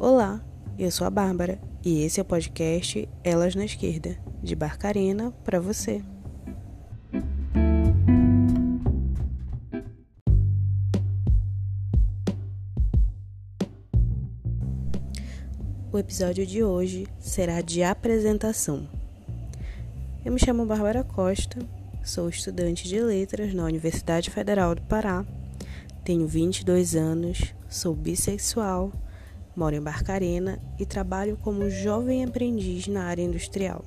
Olá, eu sou a Bárbara e esse é o podcast Elas na Esquerda, de Barcarena para você. O episódio de hoje será de apresentação. Eu me chamo Bárbara Costa, sou estudante de letras na Universidade Federal do Pará, tenho 22 anos, sou bissexual moro em Barcarena e trabalho como jovem aprendiz na área industrial.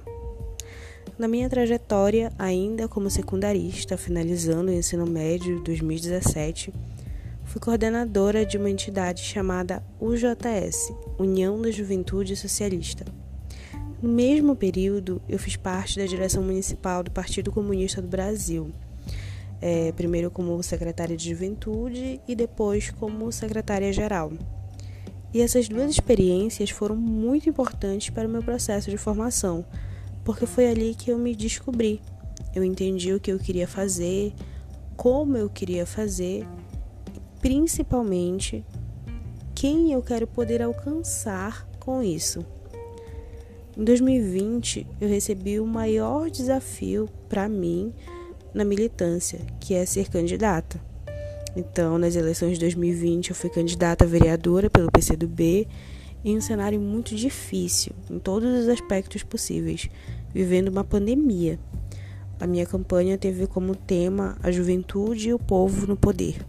Na minha trajetória, ainda como secundarista, finalizando o ensino médio de 2017, fui coordenadora de uma entidade chamada UJS União da Juventude Socialista. No mesmo período, eu fiz parte da direção municipal do Partido Comunista do Brasil, é, primeiro como secretária de juventude e depois como secretária-geral. E essas duas experiências foram muito importantes para o meu processo de formação, porque foi ali que eu me descobri. Eu entendi o que eu queria fazer, como eu queria fazer, principalmente quem eu quero poder alcançar com isso. Em 2020, eu recebi o maior desafio para mim na militância, que é ser candidata. Então, nas eleições de 2020, eu fui candidata a vereadora pelo PCdoB em um cenário muito difícil, em todos os aspectos possíveis, vivendo uma pandemia. A minha campanha teve como tema a juventude e o povo no poder.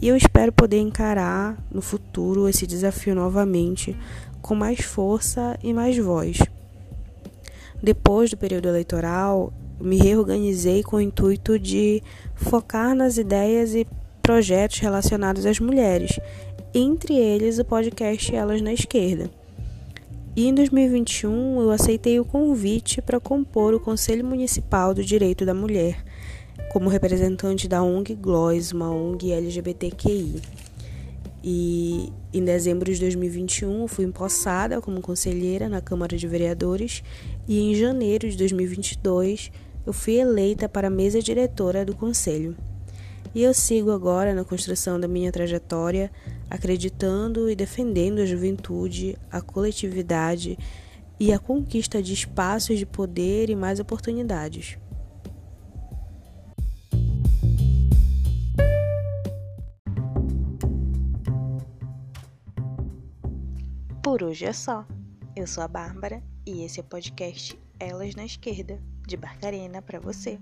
E eu espero poder encarar no futuro esse desafio novamente com mais força e mais voz. Depois do período eleitoral, me reorganizei com o intuito de focar nas ideias e projetos relacionados às mulheres, entre eles o podcast Elas na Esquerda. E em 2021 eu aceitei o convite para compor o Conselho Municipal do Direito da Mulher, como representante da ONG GLOS, uma ONG LGBTQI. E em dezembro de 2021 fui empossada como conselheira na Câmara de Vereadores e em janeiro de 2022 eu fui eleita para a mesa diretora do Conselho. E eu sigo agora na construção da minha trajetória, acreditando e defendendo a juventude, a coletividade e a conquista de espaços de poder e mais oportunidades. Por hoje é só. Eu sou a Bárbara e esse é o podcast Elas na Esquerda, de Barcarena para você.